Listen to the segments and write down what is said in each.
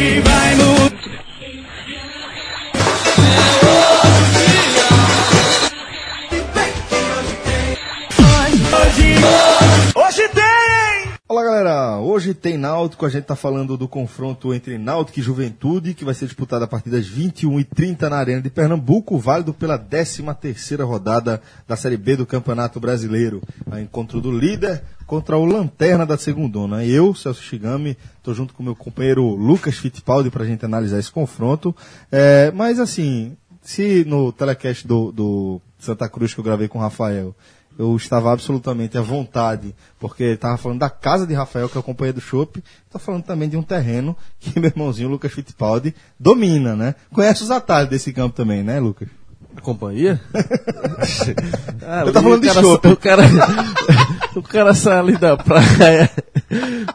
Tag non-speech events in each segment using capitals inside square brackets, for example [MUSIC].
Vai mudar. Hoje, hoje tem! Olá galera, hoje tem Náutico, a gente tá falando do confronto entre Náutico e Juventude, que vai ser disputado a partir das 21h30 na Arena de Pernambuco, válido pela 13ª rodada da Série B do Campeonato Brasileiro. A encontro do líder contra o Lanterna da Segundona. Eu, Celso Shigami, tô junto com meu companheiro Lucas Fittipaldi pra gente analisar esse confronto. É, mas assim, se no telecast do, do Santa Cruz que eu gravei com o Rafael, eu estava absolutamente à vontade, porque ele estava falando da casa de Rafael, que é o companheiro do Chopp, está falando também de um terreno que [LAUGHS] meu irmãozinho Lucas Fittipaldi domina, né? Conhece os atalhos desse campo também, né, Lucas? A companhia? [LAUGHS] Ah, Eu tava falando de o cara, chopp. O cara, [LAUGHS] o cara sai ali da praia.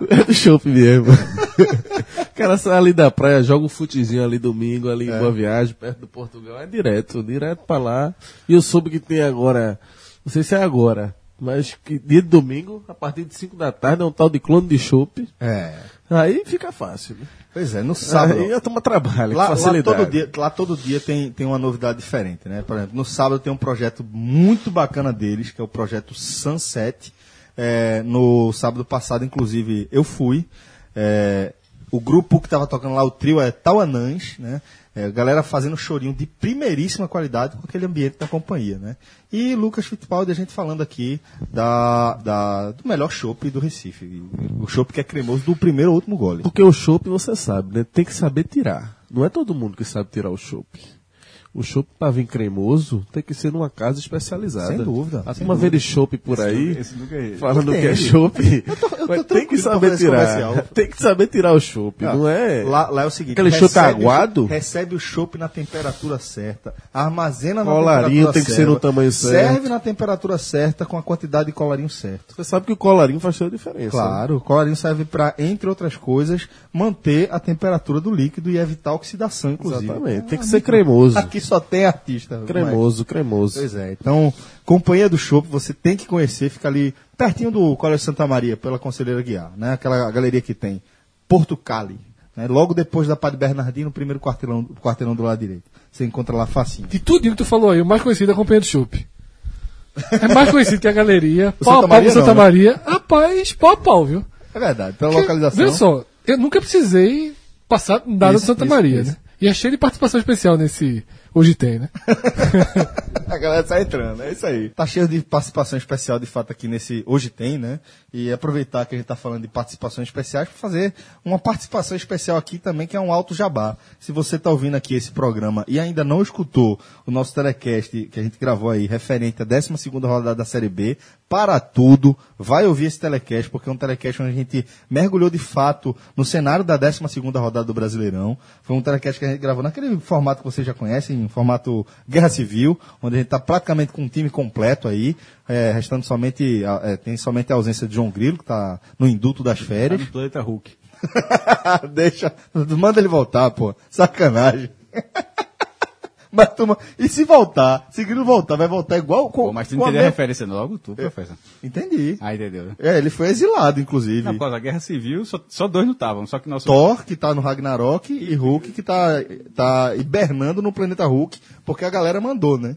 É do chopp mesmo. O cara sai ali da praia, joga um futezinho ali domingo, ali É. em Boa Viagem, perto do Portugal. É direto, direto pra lá. E eu soube que tem agora, não sei se é agora, mas que dia de domingo, a partir de 5 da tarde, é um tal de clone de chopp. É. Aí fica fácil. Né? Pois é, no sábado. Aí a turma trabalha, com Lá, lá todo dia, lá todo dia tem, tem uma novidade diferente, né? Por exemplo, no sábado tem um projeto muito bacana deles, que é o projeto Sunset. É, no sábado passado, inclusive, eu fui. É, o grupo que estava tocando lá, o trio, é Tauanãs, né? É, galera fazendo chorinho de primeiríssima qualidade com aquele ambiente da companhia, né? E Lucas Fittipaldi, a gente falando aqui da, da, do melhor chopp do Recife. O chopp que é cremoso do primeiro ao último gole. Porque o chopp, você sabe, né? Tem que saber tirar. Não é todo mundo que sabe tirar o chopp. O chopp, pra vir cremoso, tem que ser numa casa especializada. Sem dúvida, A sem turma vê de chopp por aí, esse nunca é- falando que é chopp. tem que saber esse tirar. Tem que saber tirar o chopp, Ah, não é? Lá, lá é o seguinte: Aquele chopp aguado? Recebe o chopp na temperatura certa, armazena na Colarinho temperatura tem que certa, ser no tamanho certo. Serve na temperatura certa com a quantidade de colarinho certo. Você sabe que o colarinho faz toda a diferença. né? Claro, o colarinho serve para, entre outras coisas, manter a temperatura do líquido e evitar oxidação, inclusive. Exatamente. Tem que ser cremoso. Aqui só tem artista. Cremoso, cremoso. Pois é, então, Companhia do Chopp, você tem que conhecer, fica ali pertinho do Colégio Santa Maria, pela Conselheira Guiar, né? Aquela galeria que tem Porto Cali, né? Logo depois da Padre Bernardino, no primeiro quarteirão, quarteirão do lado direito. Você encontra lá facinho. De tudo que tu falou aí, o mais conhecido é a Companhia do Chopp. É mais conhecido que a galeria. [LAUGHS] O Pau Santa a pau Maria do Santa não, né? Maria. Rapaz, pau a pau, viu? É verdade, pela Porque, localização. Veja só, eu nunca precisei passar nada Isso, do Santa isso, Maria, isso. né? E é cheio de participação especial nesse Hoje Tem, né? [LAUGHS] A galera sai entrando, é isso aí. Tá cheio de participação especial, de fato, aqui nesse Hoje Tem, né? E aproveitar que a gente tá falando de participações especiais para fazer uma participação especial aqui também, que é um alto jabá. Se você tá ouvindo aqui esse programa e ainda não escutou o nosso telecast que a gente gravou aí, referente à 12 rodada da Série B, para tudo, vai ouvir esse telecast, porque é um telecast onde a gente mergulhou de fato no cenário da 12 rodada do Brasileirão. Foi um telecast que a gente gravou naquele formato que vocês já conhecem, em formato Guerra Civil, onde a gente está praticamente com um time completo aí, é, restando somente, a- é, tem somente a ausência de João Grilo, que está no induto das Tá férias. no planeta Hulk. [LAUGHS] Deixa, manda ele voltar, pô. Sacanagem. [LAUGHS] Mas, turma, e se voltar? Se Grilo voltar, vai voltar igual com. Pô, mas tu a entendeu a referência logo, tu, professor? Entendi. Ah, entendeu, né? É, ele foi exilado, inclusive. Não, por causa da Guerra Civil, só, só dois não estavam, só que nosso... Thor, que tá no Ragnarok, e Hulk, que tá, tá hibernando no planeta Hulk, porque a galera mandou, né?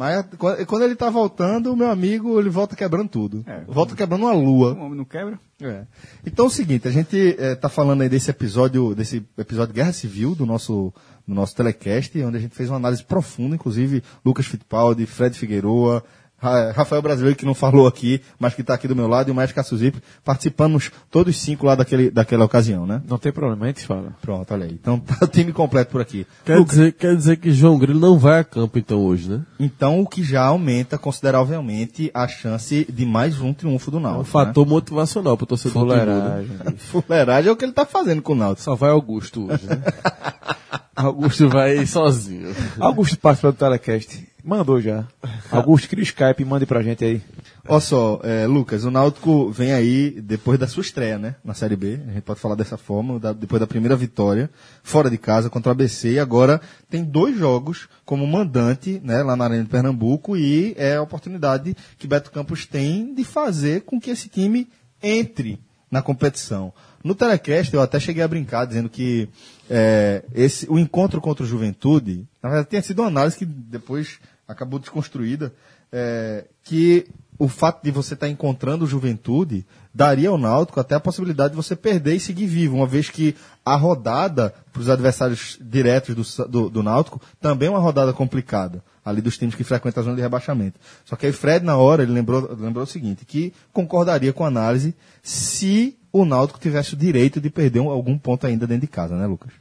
Mas quando quando ele tá voltando, o meu amigo, ele volta quebrando tudo. É. volta quebrando uma lua. O homem não quebra. É. Então é o seguinte, a gente eh, tá falando aí desse episódio, desse episódio Guerra Civil do nosso, do nosso telecast, onde a gente fez uma análise profunda, inclusive Lucas Fittipaldi, Fred Figueroa, Rafael Brasileiro, que não falou aqui, mas que está aqui do meu lado, e o Maestro Cassuzipe, participamos todos cinco lá daquele, daquela ocasião, né? Não tem problema, a gente fala. Pronto, olha aí. Então tá o time completo por aqui. Quer dizer, quer dizer que João Grilo não vai a campo então hoje, né? Então, o que já aumenta consideravelmente a chance de mais um triunfo do É um Náutico. fator motivacional pro torcedor Fuleiragem. né? Fuleiragem é o que ele tá fazendo com o Náutico. Só vai Augusto hoje, né? [LAUGHS] Augusto vai sozinho. Augusto participa do telecast. Mandou já. Augusto, cria o Skype e mande pra gente aí. Olha só, é, Lucas, o Náutico vem aí depois da sua estreia, né? Na Série B, a gente pode falar dessa forma, da- depois da primeira vitória, fora de casa contra o ABC, e agora tem dois jogos como mandante, né, lá na Arena de Pernambuco, e é a oportunidade que Beto Campos tem de fazer com que esse time entre na competição. No telecast eu até cheguei a brincar dizendo que é, esse, o encontro contra o Juventude, na verdade tinha sido uma análise que depois acabou desconstruída, é, que o fato de você estar encontrando o Juventude daria ao Náutico até a possibilidade de você perder e seguir vivo, uma vez que a rodada para os adversários diretos do, do, do Náutico também é uma rodada complicada, ali dos times que frequentam a zona de rebaixamento. Só que aí Fred, na hora, ele lembrou, lembrou o seguinte, que concordaria com a análise se o Náutico tivesse o direito de perder um- algum ponto ainda dentro de casa, né, Lucas?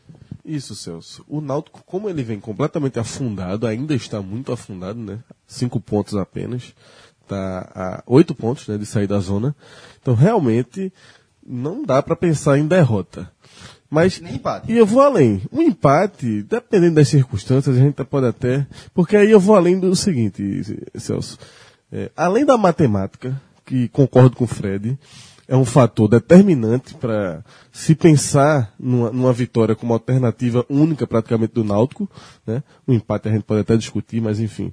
Isso, Celso. O Náutico, como ele vem completamente afundado, ainda está muito afundado, né? Cinco pontos apenas. Está a oito pontos né, de sair da zona. Então, realmente, não dá para pensar em derrota. Mas, Nem empate. e eu vou além. Um empate, dependendo das circunstâncias, a gente pode até... Porque aí eu vou além do seguinte, Celso. É, além da matemática, que concordo com o Fred, é um fator determinante para se pensar numa, numa vitória como alternativa única praticamente do Náutico. Né? O empate a gente pode até discutir, mas enfim.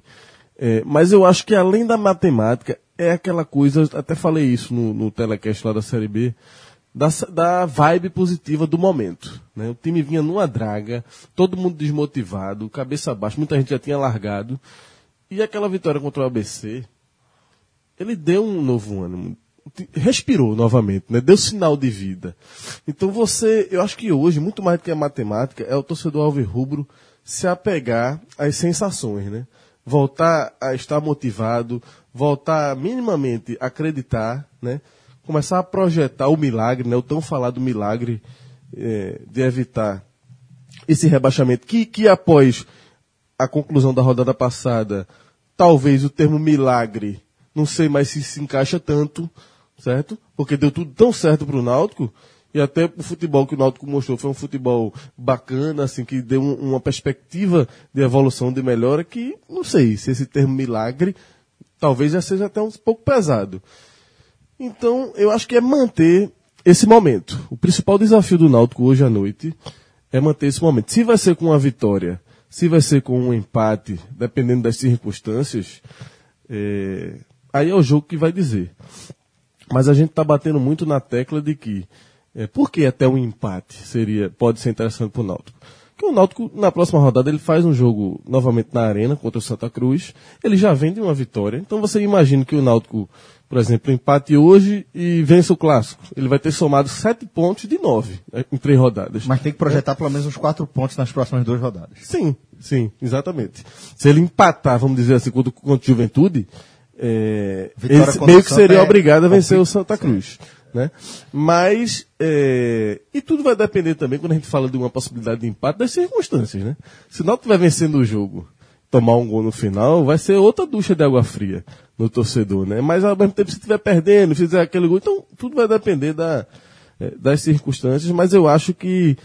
É, mas eu acho que além da matemática, é aquela coisa, até falei isso no, no telecast lá da Série B, da, da vibe positiva do momento. Né? O time vinha numa draga, todo mundo desmotivado, cabeça baixa, muita gente já tinha largado. E aquela vitória contra o ABC, ele deu um novo ânimo. Respirou novamente, né? Deu sinal de vida. Então você, eu acho que hoje, muito mais do que a matemática, é o torcedor alvirrubro se apegar às sensações, né? Voltar a estar motivado, voltar minimamente a acreditar, né? Começar a projetar o milagre, né? O tão falado milagre eh, de evitar esse rebaixamento, que, que após a conclusão da rodada passada, talvez o termo milagre, não sei mais se se encaixa tanto, certo? Porque deu tudo tão certo para o Náutico, e até o futebol que o Náutico mostrou foi um futebol bacana, assim, que deu um- uma perspectiva de evolução, de melhora, que não sei se esse termo milagre talvez já seja até um pouco pesado. Então, eu acho que é manter esse momento. O principal desafio do Náutico hoje à noite é manter esse momento. Se vai ser com uma vitória, se vai ser com um empate, dependendo das circunstâncias, é, aí é o jogo que vai dizer. Mas a gente está batendo muito na tecla de que, é, por que até um empate seria, pode ser interessante para o Náutico? Porque o Náutico, na próxima rodada, ele faz um jogo novamente na Arena contra o Santa Cruz. Ele já vem de uma vitória. Então você imagina que o Náutico, por exemplo, empate hoje e vence o clássico. Ele vai ter somado sete pontos de nove né, em três rodadas. Mas tem que projetar pelo menos uns quatro pontos nas próximas duas rodadas. Sim, sim, exatamente. Se ele empatar, vamos dizer assim, contra, contra o Juventude, é, meio que seria é obrigado a vencer o. Santa Cruz. Né? Mas, é, e tudo vai depender também, quando a gente fala de uma possibilidade de empate, das circunstâncias. Né? Se o Náutico vai vencendo o jogo, tomar um gol no final, vai ser outra ducha de água fria no torcedor. Né? Mas ao mesmo tempo, se estiver perdendo, fizer aquele gol, então tudo vai depender da, é, das circunstâncias, mas eu acho que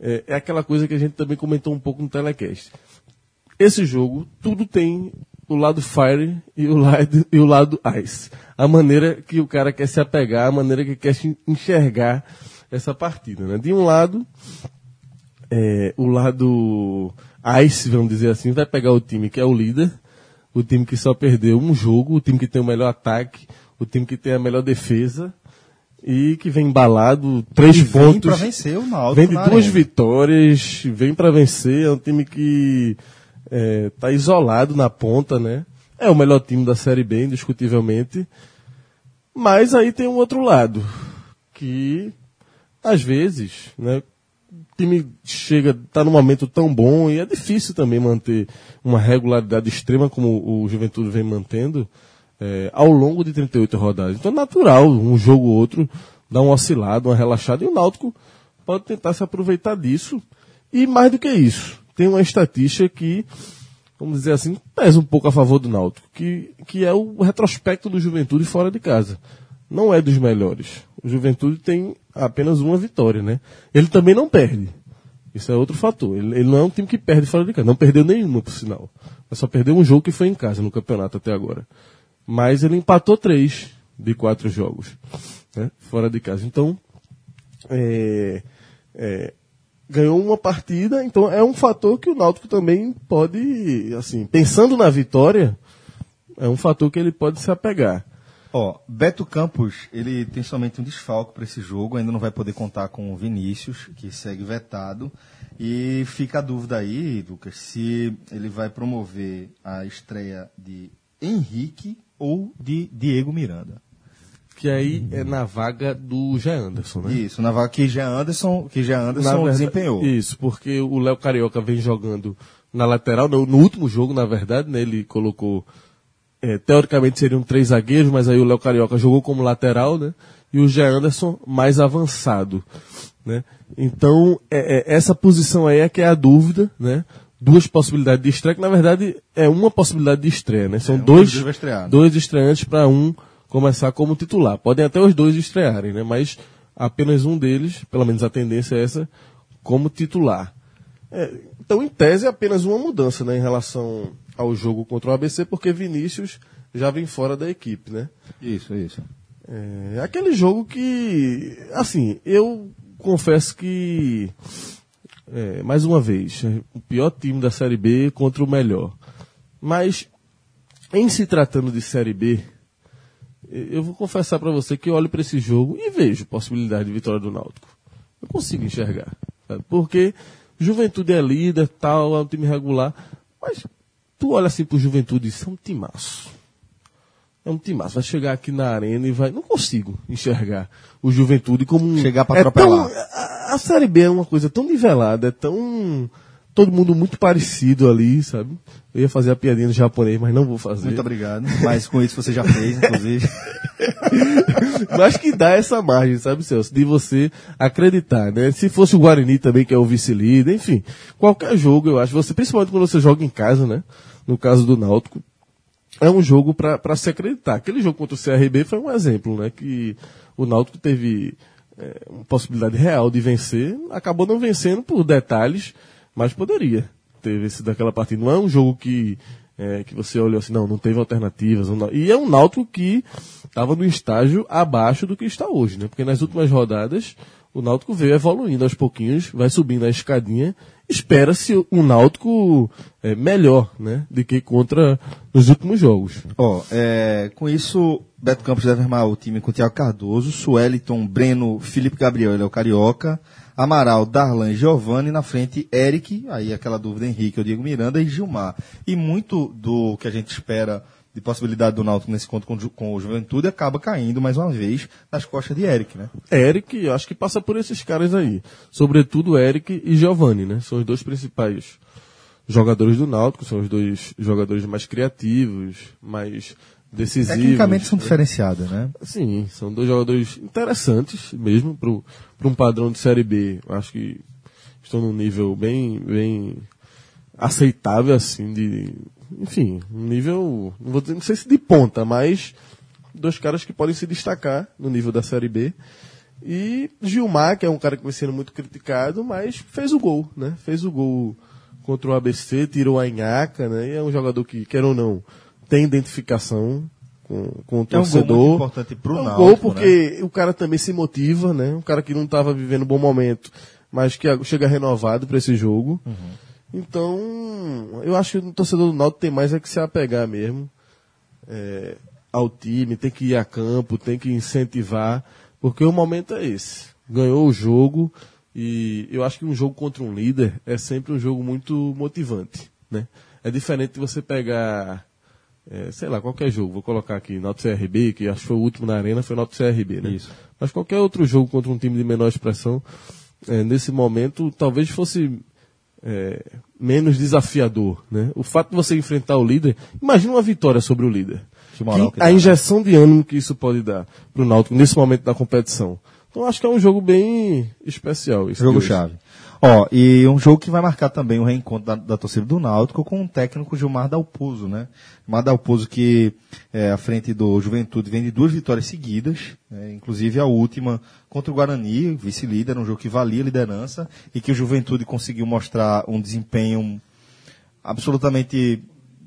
é, é aquela coisa que a gente também comentou um pouco no telecast esse jogo, tudo tem o lado Fire e o lado, e o lado Ice. A maneira que o cara quer se apegar, a maneira que quer enxergar essa partida. Né? De um lado, é, o lado Ice, vamos dizer assim, vai pegar o time que é o líder, o time que só perdeu um jogo, o time que tem o melhor ataque, o time que tem a melhor defesa e que vem embalado, três E vem pontos. pra vencer o Náutico Vem de duas arena. vitórias, vem pra vencer, é um time que é, tá isolado na ponta, né? É o melhor time da Série B, indiscutivelmente. Mas aí tem um outro lado, que às vezes, né, o time chega, tá num momento tão bom e é difícil também manter uma regularidade extrema como o Juventude vem mantendo é, ao longo de 38 rodadas. Então é natural, um jogo ou outro, dar uma oscilada, uma relaxada, e o Náutico pode tentar se aproveitar disso. E mais do que isso, tem uma estatística que, vamos dizer assim, pesa um pouco a favor do Náutico, que, que é o retrospecto do Juventude fora de casa. Não é dos melhores. O Juventude tem apenas uma vitória, né? Ele também não perde. Isso é outro fator. Ele, ele não é um time que perde fora de casa. Não perdeu nenhuma, por sinal. Mas só perdeu um jogo que foi em casa no campeonato até agora. Mas ele empatou três de quatro jogos, né? Fora de casa. Então, é, é, ganhou uma partida, então é um fator que o Náutico também pode, assim, pensando na vitória, é um fator que ele pode se apegar. Ó, Beto Campos, ele tem somente um desfalque para esse jogo, ainda não vai poder contar com o Vinícius, que segue vetado. E fica a dúvida aí, Lucas, se ele vai promover a estreia de Henrique ou de Diego Miranda. Que aí é na vaga do Jé Anderson, né? Isso, na vaga que já Anderson, que já Na Anderson verdade- desempenhou. Isso, porque o Léo Carioca vem jogando na lateral, no, no último jogo, na verdade, né? Ele colocou. é, teoricamente seriam três zagueiros, mas aí o Léo Carioca jogou como lateral, né? E o Jé Anderson mais avançado, né? Então, é- é, essa posição aí é que é a dúvida, né? Duas possibilidades de estreia, que na verdade é uma possibilidade de estreia, né? São um dois, estrear, né? dois estreantes para um começar como titular. Podem até os dois estrearem, né? Mas apenas um deles, pelo menos a tendência é essa, como titular. É, então, em tese, é apenas uma mudança né, em relação ao jogo contra o ABC, porque Vinícius já vem fora da equipe, né? Isso, isso. É aquele jogo que, assim, eu confesso que, é, mais uma vez, é o pior time da Série B contra o melhor. Mas, em se tratando de Série B, eu vou confessar para você que eu olho para esse jogo e vejo possibilidade de vitória do Náutico. Eu consigo enxergar. sabe? Porque Juventude é líder, tal, é um time regular. Mas tu olha assim pro Juventude e diz, é um timaço. É um timaço. Vai chegar aqui na arena e vai. Não consigo enxergar o Juventude como um. Chegar pra é atropelar. tão- a, a Série B é uma coisa tão nivelada, é tão. Todo mundo muito parecido ali, sabe? Eu ia fazer a piadinha no japonês, mas não vou fazer. Muito obrigado. Mas com isso você já fez, inclusive. [LAUGHS] Mas que dá essa margem, sabe, Celso? De você acreditar, né? Se fosse o Guarani também, que é o vice-líder, enfim. Qualquer jogo, eu acho, você, principalmente quando você joga em casa, né? No caso do Náutico, é um jogo para se acreditar. Aquele jogo contra o CRB foi um exemplo, né? Que o Náutico teve é, uma possibilidade real de vencer, acabou não vencendo por detalhes, mas poderia ter vencido aquela partida. Não é um jogo que, é, que você olhou assim, não, não teve alternativas. não- e é um Náutico que estava no estágio abaixo do que está hoje, né? Porque nas últimas rodadas o Náutico veio evoluindo aos pouquinhos, vai subindo a escadinha. Espera-se um Náutico é, melhor, né? Do que contra nos últimos jogos. Ó, é, com isso, Beto Campos deve armar o time com Thiago Cardoso, Sueliton, Breno, Felipe Gabriel, ele é o Carioca, Amaral, Darlan Giovanni, na frente Eric, aí aquela dúvida Henrique, o Diego Miranda e Gilmar. E muito do que a gente espera de possibilidade do Náutico nesse conto com, com o Juventude acaba caindo mais uma vez nas costas de Eric, né? Eric, acho que passa por esses caras aí. Sobretudo Eric e Giovanni, né? São os dois principais jogadores do Náutico, são os dois jogadores mais criativos, mais decisivos. Tecnicamente são diferenciados, né? Sim, são dois jogadores interessantes mesmo para um padrão de Série B. Acho que estão num nível bem, bem aceitável, assim, de. Enfim, um nível. Não vou dizer, não sei se de ponta, mas dois caras que podem se destacar no nível da Série B. E Gilmar, que é um cara que vem sendo muito criticado, mas fez o gol, né? Fez o gol contra o ABC, tirou a Inhaca, né? E é um jogador que, quer ou não, tem identificação com, com o É um gol torcedor. importante pro é um Náutico, gol né? porque o cara também se motiva, né? Um cara que não estava vivendo um bom momento, mas que chega renovado para esse jogo. Uhum. Então, eu acho que o torcedor do Náutico tem mais é que se apegar mesmo é, ao time, tem que ir a campo, tem que incentivar, porque o momento é esse. Ganhou o jogo e eu acho que um jogo contra um líder é sempre um jogo muito motivante, né? É diferente de você pegar, é, sei lá, qualquer jogo, vou colocar aqui, Náutico CRB, que acho que foi o último na arena, foi Náutico CRB, né? Isso. Mas qualquer outro jogo contra um time de menor expressão, é, nesse momento, talvez fosse é, menos desafiador, né? O fato de você enfrentar o líder, imagina uma vitória sobre o líder. Que moral que a dá, né? injeção de ânimo que isso pode dar para o Náutico nesse momento da competição. Então acho que é um jogo bem especial. esse Jogo chave. Ó, e um jogo que vai marcar também o reencontro da, da torcida do Náutico com o técnico Gilmar Dalpozo, né? Gilmar Dalpozo que é, à frente do Juventude vem de duas vitórias seguidas, né? inclusive a última contra o Guarani, vice-líder, um jogo que valia a liderança e que o Juventude conseguiu mostrar um desempenho absolutamente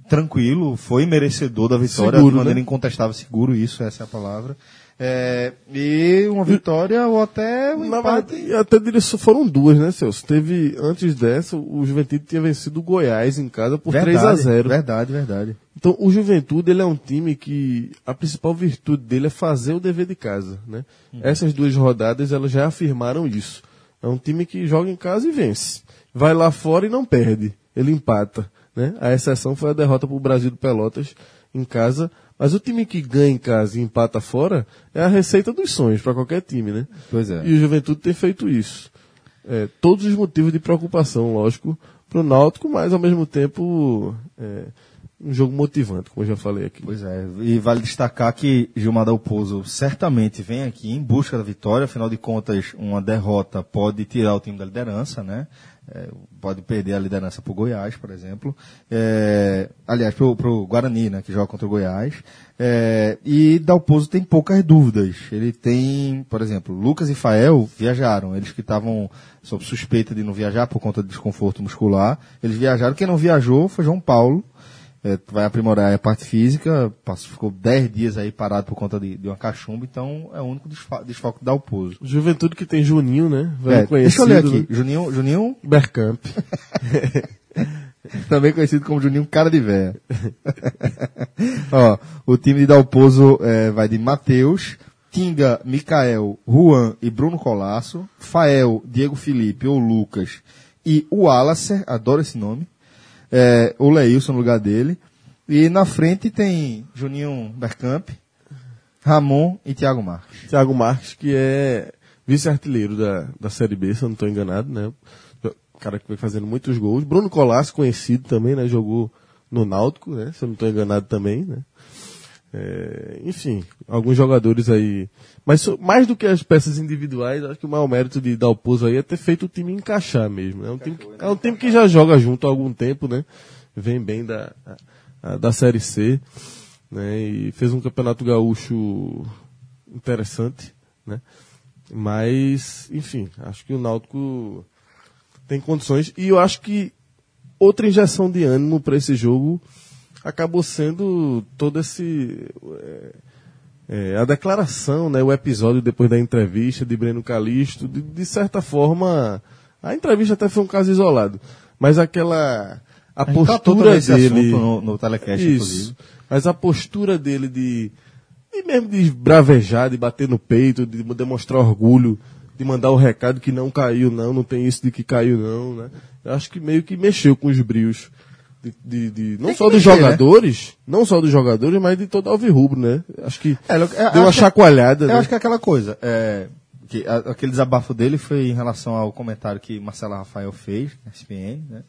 tranquilo, foi merecedor da vitória Seguro, de maneira né? incontestável, seguro, isso, essa é a palavra. É, e uma vitória ou até um Na empate. verdade, até diria foram duas, né, Celso? Teve, antes dessa, o Juventude tinha vencido o Goiás em casa por 3 a 0 Verdade, verdade. Então, o Juventude, ele é um time que a principal virtude dele é fazer o dever de casa, né? Essas duas rodadas, elas já afirmaram isso. É um time que joga em casa e vence. Vai lá fora e não perde. Ele empata, né? A exceção foi a derrota para o Brasil do Pelotas em casa. Mas o time que ganha em casa e empata fora é a receita dos sonhos para qualquer time, né? Pois é. E o Juventude tem feito isso. É, todos os motivos de preocupação, lógico, para o Náutico, mas ao mesmo tempo é, um jogo motivante, como eu já falei aqui. Pois é, e vale destacar que Gilmar Dalpozo certamente vem aqui em busca da vitória, afinal de contas, uma derrota pode tirar o time da liderança, né? É, pode perder a liderança para o Goiás, por exemplo. É, aliás, para o Guarani, né, que joga contra o Goiás. É, e Dalpozo tem poucas dúvidas. Ele tem, por exemplo, Lucas e Fael viajaram. Eles que estavam sob suspeita de não viajar por conta de desconforto muscular. Eles viajaram. Quem não viajou foi João Paulo, é, vai aprimorar a parte física, passou, ficou 10 dias aí parado por conta de, de uma cachumba, então é o único desfa- desfalque da Dalpozo. Juventude que tem Juninho, né? É, deixa eu ler aqui. Juninho, Juninho, Bergkamp. [LAUGHS] também conhecido como Juninho Cara de Véia. [LAUGHS] Ó, o time de Dalpozo é, vai de Matheus, Tinga, Mikael, Juan e Bruno Colasso, Fael, Diego Felipe ou Lucas e o Alacer, adoro esse nome, é, o Leilson no lugar dele. E na frente tem Juninho Bergkamp, Ramon e Thiago Marques. Thiago Marques, que é vice-artilheiro da, da Série B, se eu não estou enganado, né? O cara que vem fazendo muitos gols. Bruno Colasso, conhecido também, né? Jogou no Náutico, né? Se eu não estou enganado também, né? É, enfim, alguns jogadores aí. Mas mais do que as peças individuais, acho que o maior mérito de Dalpozo aí é ter feito o time encaixar mesmo. né? É um time, que- é um time que já joga junto há algum tempo, né? Vem bem da, da Série C, né? E fez um campeonato gaúcho interessante, né? Mas, enfim, acho que o Náutico tem condições. E eu acho que outra injeção de ânimo para esse jogo acabou sendo todo esse. é, é, a declaração, né, o episódio depois da entrevista de Breno Calixto, de, de certa forma. A entrevista até foi um caso isolado. Mas aquela. A, tratou postura dele. no- no telecast, Isso. inclusive. Mas a postura dele de. de mesmo de bravejar, de bater no peito, de demonstrar orgulho, de mandar o recado que não caiu, não, não tem isso de que caiu, não, né? Eu acho que meio que mexeu com os brios. De, de- de- não só dos né? jogadores, não só dos jogadores, mas de todo o Alvirrubro, né? Acho que É, eu- eu deu uma que- chacoalhada, Eu né? acho que é aquela coisa. É, que a- aquele desabafo dele foi em relação ao comentário que Marcela Rafael fez na SPN, né?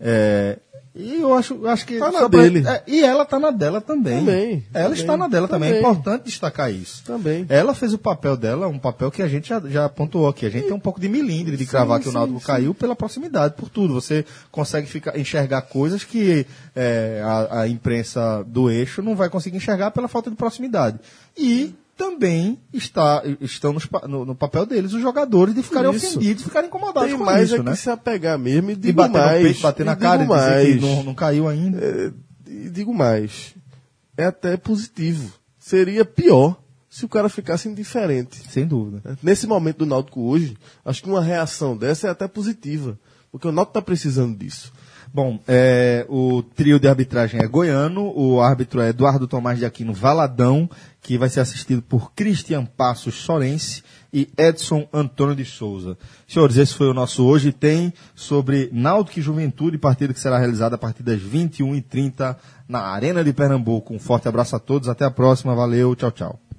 É, e eu acho, acho que. Tá na só pra- dele. é, e ela tá na dela também. Também, Ela também, está na dela também. É também. importante destacar isso. Também. Ela fez o papel dela, um papel que a gente já, já pontuou aqui. A gente tem um pouco de milindre de cravar que o Náutico caiu pela proximidade, por tudo. Você consegue ficar, enxergar coisas que é, a, a imprensa do eixo não vai conseguir enxergar pela falta de proximidade. E também está, estão nos no, no papel deles os jogadores de ficarem Isso. ofendidos, de ficarem incomodados Tem com mais isso, é que né? se apegar mesmo e E digo bater mais. no peito, bater na e cara e digo dizer que mais. não, não caiu ainda. É, e digo mais, é até positivo. Seria pior se o cara ficasse indiferente. Sem dúvida. Nesse momento do Náutico hoje, acho que uma reação dessa é até positiva. Porque o Náutico está precisando disso. Bom, é, o trio de arbitragem é goiano, o árbitro é Eduardo Tomás de Aquino Valadão, que vai ser assistido por Cristian Passos Sorense e Edson Antônio de Souza. Senhores, esse foi o nosso Hoje Tem sobre Náutico e Juventude, partida que será realizada a partir das 21h30 na Arena de Pernambuco. Um forte abraço a todos, até a próxima, valeu, tchau, tchau.